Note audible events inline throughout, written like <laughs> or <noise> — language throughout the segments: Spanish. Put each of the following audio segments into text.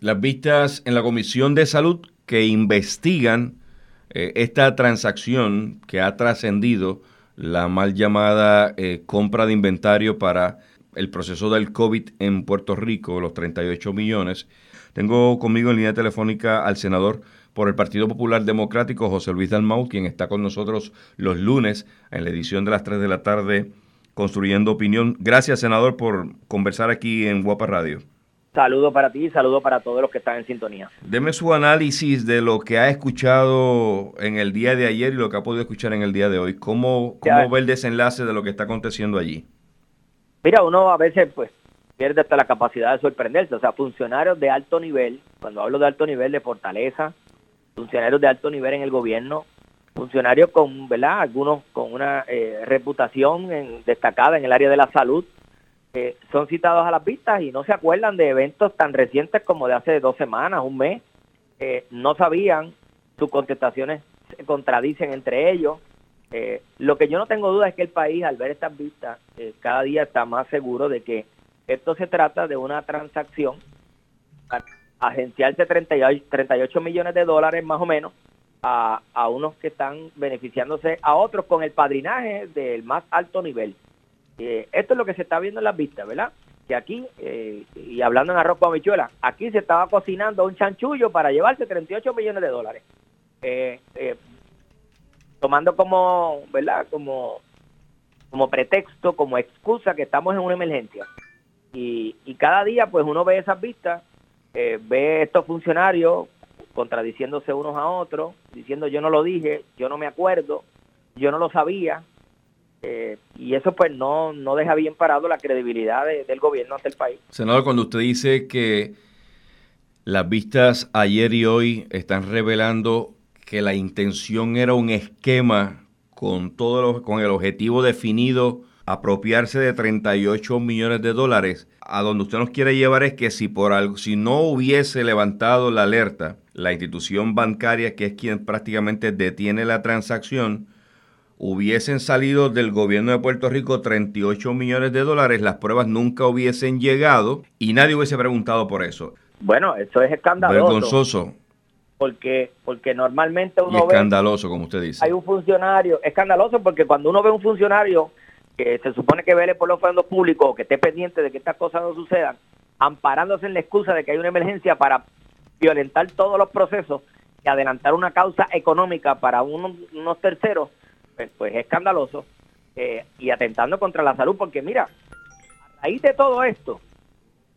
las vistas en la Comisión de Salud que investigan eh, esta transacción que ha trascendido la mal llamada eh, compra de inventario para el proceso del COVID en Puerto Rico, los 38 millones. Tengo conmigo en línea telefónica al senador por el Partido Popular Democrático, José Luis Dalmau, quien está con nosotros los lunes en la edición de las 3 de la tarde, construyendo opinión. Gracias, senador, por conversar aquí en Guapa Radio. Saludo para ti y saludo para todos los que están en sintonía. Deme su análisis de lo que ha escuchado en el día de ayer y lo que ha podido escuchar en el día de hoy. ¿Cómo, cómo ve el desenlace de lo que está aconteciendo allí? Mira, uno a veces pues pierde hasta la capacidad de sorprenderse. O sea, funcionarios de alto nivel, cuando hablo de alto nivel de fortaleza, funcionarios de alto nivel en el gobierno, funcionarios con, ¿verdad? Algunos con una eh, reputación destacada en el área de la salud, son citados a las vistas y no se acuerdan de eventos tan recientes como de hace dos semanas, un mes. no sabían, sus contestaciones se contradicen entre ellos. Eh, lo que yo no tengo duda es que el país, al ver estas vistas, eh, cada día está más seguro de que esto se trata de una transacción agenciarse 38, 38 millones de dólares más o menos a, a unos que están beneficiándose a otros con el padrinaje del más alto nivel. Eh, esto es lo que se está viendo en las vistas, ¿verdad? Que aquí, eh, y hablando en arroz con habichuela, aquí se estaba cocinando un chanchullo para llevarse 38 millones de dólares. Eh, tomando como, ¿verdad? Como, como pretexto, como excusa que estamos en una emergencia. Y, y cada día, pues uno ve esas vistas, ve estos funcionarios contradiciéndose unos a otros, diciendo yo no lo dije, yo no me acuerdo, yo no lo sabía, eh, y eso pues no, no deja bien parado la credibilidad del gobierno ante el país. Senador, cuando usted dice que las vistas ayer y hoy están revelando que la intención era un esquema con todo con el objetivo definido apropiarse de 38 millones de dólares, a donde usted nos quiere llevar es que si por algo, si no hubiese levantado la alerta, la institución bancaria, que es quien prácticamente detiene la transacción, hubiesen salido del gobierno de Puerto Rico 38 millones de dólares, las pruebas nunca hubiesen llegado y nadie hubiese preguntado por eso. Bueno, eso es escandaloso. Vergonzoso. Porque, porque normalmente uno y escandaloso, como usted dice. Hay un funcionario, escandaloso porque cuando uno ve un funcionario que se supone que vele por los fondos públicos, que esté pendiente de que estas cosas no sucedan, amparándose en la excusa de que hay una emergencia para violentar todos los procesos y adelantar una causa económica para unos, unos terceros, pues, pues, es escandaloso eh, y atentando contra la salud, porque mira, a raíz de todo esto,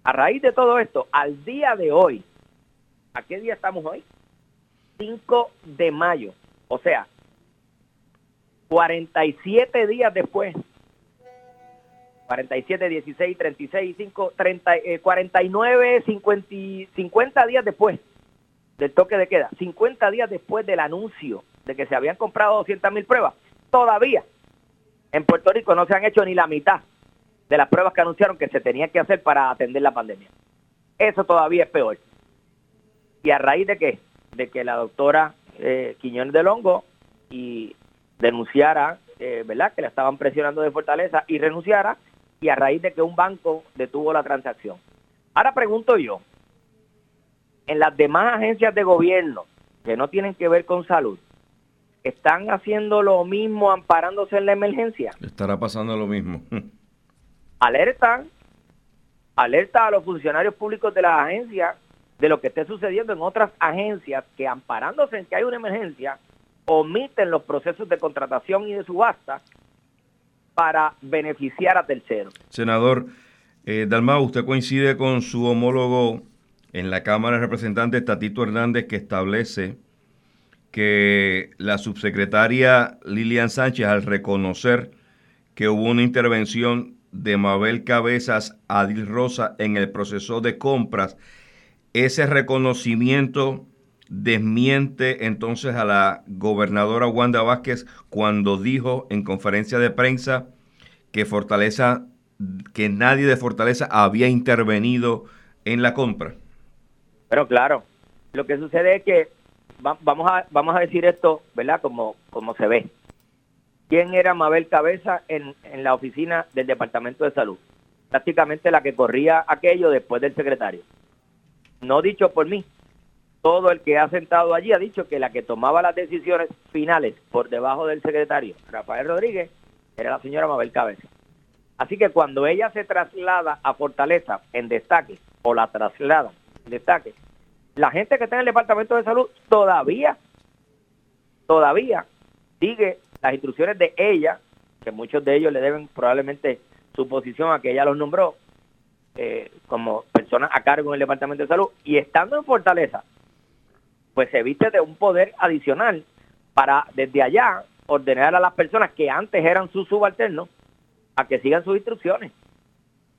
a raíz de todo esto, al día de hoy, ¿a qué día estamos hoy? 5 de mayo, o sea, 47 días después, 47, 16, 36, 5, 30, 49, 50, 50 días después del toque de queda, 50 días después del anuncio de que se habían comprado 200 mil pruebas, todavía en Puerto Rico no se han hecho ni la mitad de las pruebas que anunciaron que se tenían que hacer para atender la pandemia. Eso todavía es peor. ¿Y a raíz de qué? De que la doctora eh, Quiñones de Longo y denunciara, eh, ¿verdad? Que la estaban presionando de Fortaleza y renunciara y a raíz de que un banco detuvo la transacción. Ahora pregunto yo, en las demás agencias de gobierno que no tienen que ver con salud, están haciendo lo mismo amparándose en la emergencia. Estará pasando lo mismo. <laughs> Alerta, alerta a los funcionarios públicos de las agencias de lo que esté sucediendo en otras agencias que amparándose en que hay una emergencia, omiten los procesos de contratación y de subasta para beneficiar a terceros. Senador eh, Dalmau, usted coincide con su homólogo en la Cámara de Representantes, Tatito Hernández, que establece que la subsecretaria Lilian Sánchez, al reconocer que hubo una intervención de Mabel Cabezas Adil Rosa en el proceso de compras, ese reconocimiento desmiente entonces a la gobernadora Wanda Vázquez cuando dijo en conferencia de prensa que Fortaleza, que nadie de Fortaleza había intervenido en la compra. Pero claro, lo que sucede es que vamos a vamos a decir esto, ¿verdad? Como como se ve. ¿Quién era Mabel Cabeza en, en la oficina del Departamento de Salud? Prácticamente la que corría aquello después del secretario. no dicho por mí, todo el que ha sentado allí ha dicho que la que tomaba las decisiones finales por debajo del secretario Rafael Rodríguez era la señora Mabel Cabeza. Así que cuando ella se traslada a Fortaleza en destaque, o la traslada en destaque, la gente que está en el Departamento de Salud todavía, todavía sigue las instrucciones de ella, que muchos de ellos le deben probablemente su posición a que ella los nombró eh, como personas a cargo en el Departamento de Salud, y estando en Fortaleza, pues se viste de un poder adicional para desde allá ordenar a las personas que antes eran sus subalternos a que sigan sus instrucciones.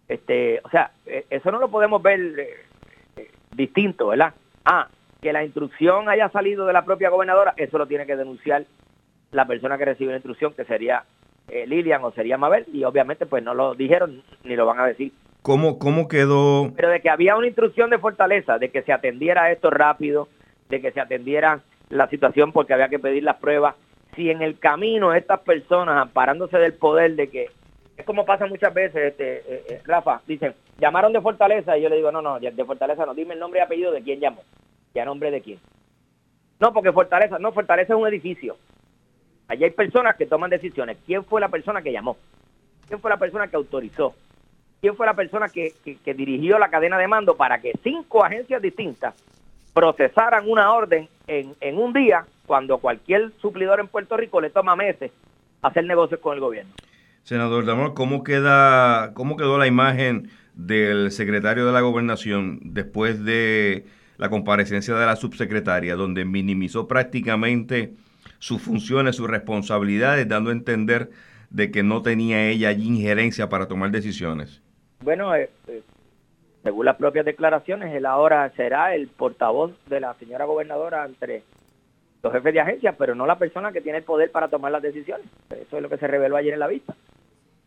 Este, o sea, eh, eso no lo podemos ver eh, eh, distinto, ¿verdad? Ah, que la instrucción haya salido de la propia gobernadora, eso lo tiene que denunciar la persona que recibe la instrucción, que sería Lilian o sería Mabel, y obviamente pues no lo dijeron ni lo van a decir. ¿Cómo, ¿Cómo quedó? Pero de que había una instrucción de fortaleza, de que se atendiera esto rápido, de que se atendiera la situación porque había que pedir las pruebas. Si en el camino estas personas, amparándose del poder de que, es como pasa muchas veces, este, eh, eh, Rafa, dicen, llamaron de Fortaleza y yo le digo, no, no, de Fortaleza no, dime el nombre y apellido de quién llamó, y a nombre de quién. No, porque Fortaleza, no, Fortaleza es un edificio. Allí hay personas que toman decisiones. ¿Quién fue la persona que llamó? ¿Quién fue la persona que autorizó? ¿Quién fue la persona que, que dirigió la cadena de mando para que cinco agencias distintas procesaran una orden en, en un día cuando cualquier suplidor en Puerto Rico le toma meses hacer negocios con el gobierno. Senador Damor, ¿cómo, queda, ¿cómo quedó la imagen del secretario de la gobernación después de la comparecencia de la subsecretaria, donde minimizó prácticamente sus funciones, sus responsabilidades, dando a entender de que no tenía ella allí injerencia para tomar decisiones? Bueno, eh, eh, según las propias declaraciones, él ahora será el portavoz de la señora gobernadora entre los jefes de agencia, pero no la persona que tiene el poder para tomar las decisiones. Eso es lo que se reveló ayer en la vista.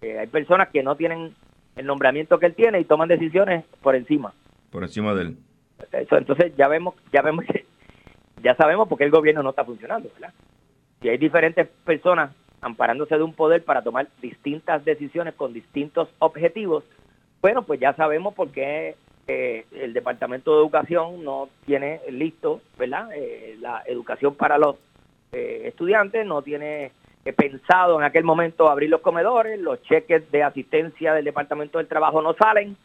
hay personas que no tienen el nombramiento que él tiene y toman decisiones por encima. Por encima de él. Eso, entonces ya vemos, ya vemos que, ya sabemos por qué el gobierno no está funcionando, ¿verdad? Si hay diferentes personas amparándose de un poder para tomar distintas decisiones con distintos objetivos, bueno, pues ya sabemos por qué eh, el Departamento de Educación no tiene listo, ¿verdad? Eh, la educación para los eh, estudiantes, no tiene pensado en aquel momento abrir los comedores, los cheques de asistencia del Departamento del Trabajo no salen,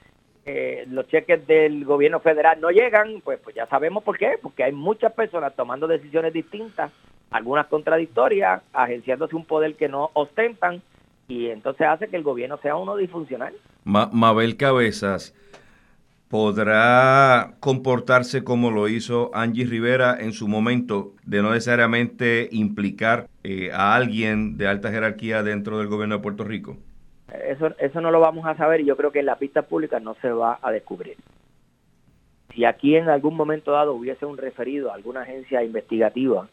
los cheques del gobierno federal no llegan, pues, pues ya sabemos por qué, porque hay muchas personas tomando decisiones distintas, algunas contradictorias, agenciándose un poder que no ostentan y entonces hace que el gobierno sea uno disfuncional. Mabel Cabezas podrá comportarse como lo hizo Angie Rivera en su momento, de no necesariamente implicar eh, a alguien de alta jerarquía dentro del gobierno de Puerto Rico? Eso, eso no lo vamos a saber y yo creo que en la pista pública no se va a descubrir. Si aquí en algún momento dado hubiese un referido a alguna agencia investigativa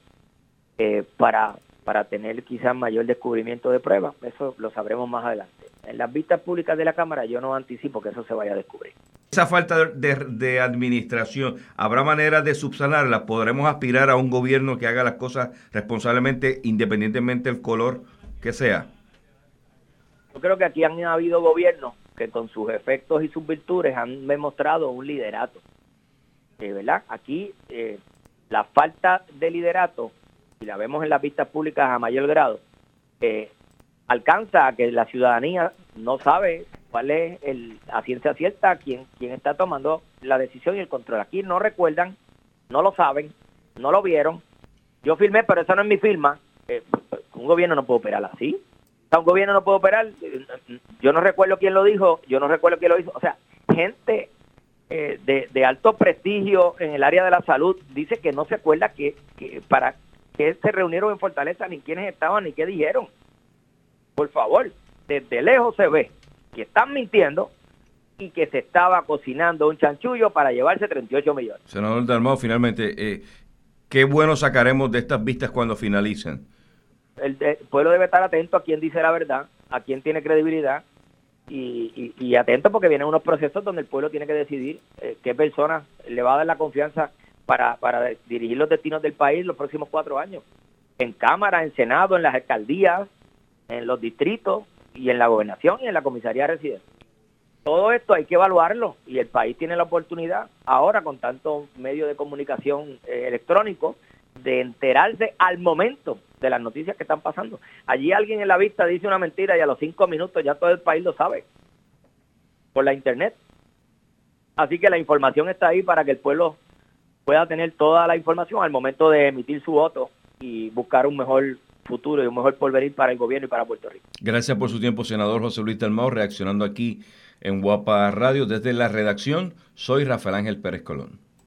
eh, para para tener quizás mayor descubrimiento de pruebas. Eso lo sabremos más adelante. En las vistas públicas de la Cámara yo no anticipo que eso se vaya a descubrir. Esa falta de, administración, ¿habrá manera de subsanarla? ¿Podremos aspirar a un gobierno que haga las cosas responsablemente, independientemente del color que sea? Yo creo que aquí han habido gobiernos que con sus efectos y sus virtudes han demostrado un liderato. Eh, ¿Verdad? Aquí eh, la falta de liderato y la vemos en las vistas públicas a mayor grado, eh, alcanza a que la ciudadanía no sabe cuál es el, a ciencia cierta quién, quién está tomando la decisión y el control. Aquí no recuerdan, no lo saben, no lo vieron. Yo firmé, pero esa no es mi firma. Eh, un gobierno no puede operar así. un gobierno no puede operar. Yo no recuerdo quién lo dijo, yo no recuerdo quién lo hizo. O sea, gente eh, de, de, alto prestigio en el área de la salud dice que no se acuerda que, que para que se reunieron en Fortaleza, ni quiénes estaban, ni qué dijeron. Por favor, desde lejos se ve que están mintiendo y que se estaba cocinando un chanchullo para llevarse 38 millones. Senador Dalmau, finalmente, eh, ¿qué bueno sacaremos de estas vistas cuando finalicen? El, pueblo debe estar atento a quién dice la verdad, a quién tiene credibilidad y, atento porque vienen unos procesos donde el pueblo tiene que decidir eh, qué persona le va a dar la confianza para, para dirigir los destinos del país los próximos cuatro años. En Cámara, en Senado, en las alcaldías, en los distritos y en la gobernación y en la comisaría residente. todo esto hay que evaluarlo y el país tiene la oportunidad ahora con tantos medios de comunicación eh, electrónicos de enterarse al momento de las noticias que están pasando. Allí alguien en la vista dice una mentira y a los cinco minutos ya todo el país lo sabe por la internet. Así que la información está ahí para que el pueblo pueda tener toda la información al momento de emitir su voto y buscar un mejor futuro y un mejor porvenir para el gobierno y para Puerto Rico. Gracias por su tiempo, senador José Luis Dalmau, reaccionando aquí en Guapa Radio. Desde la redacción, soy Rafael Ángel Pérez Colón.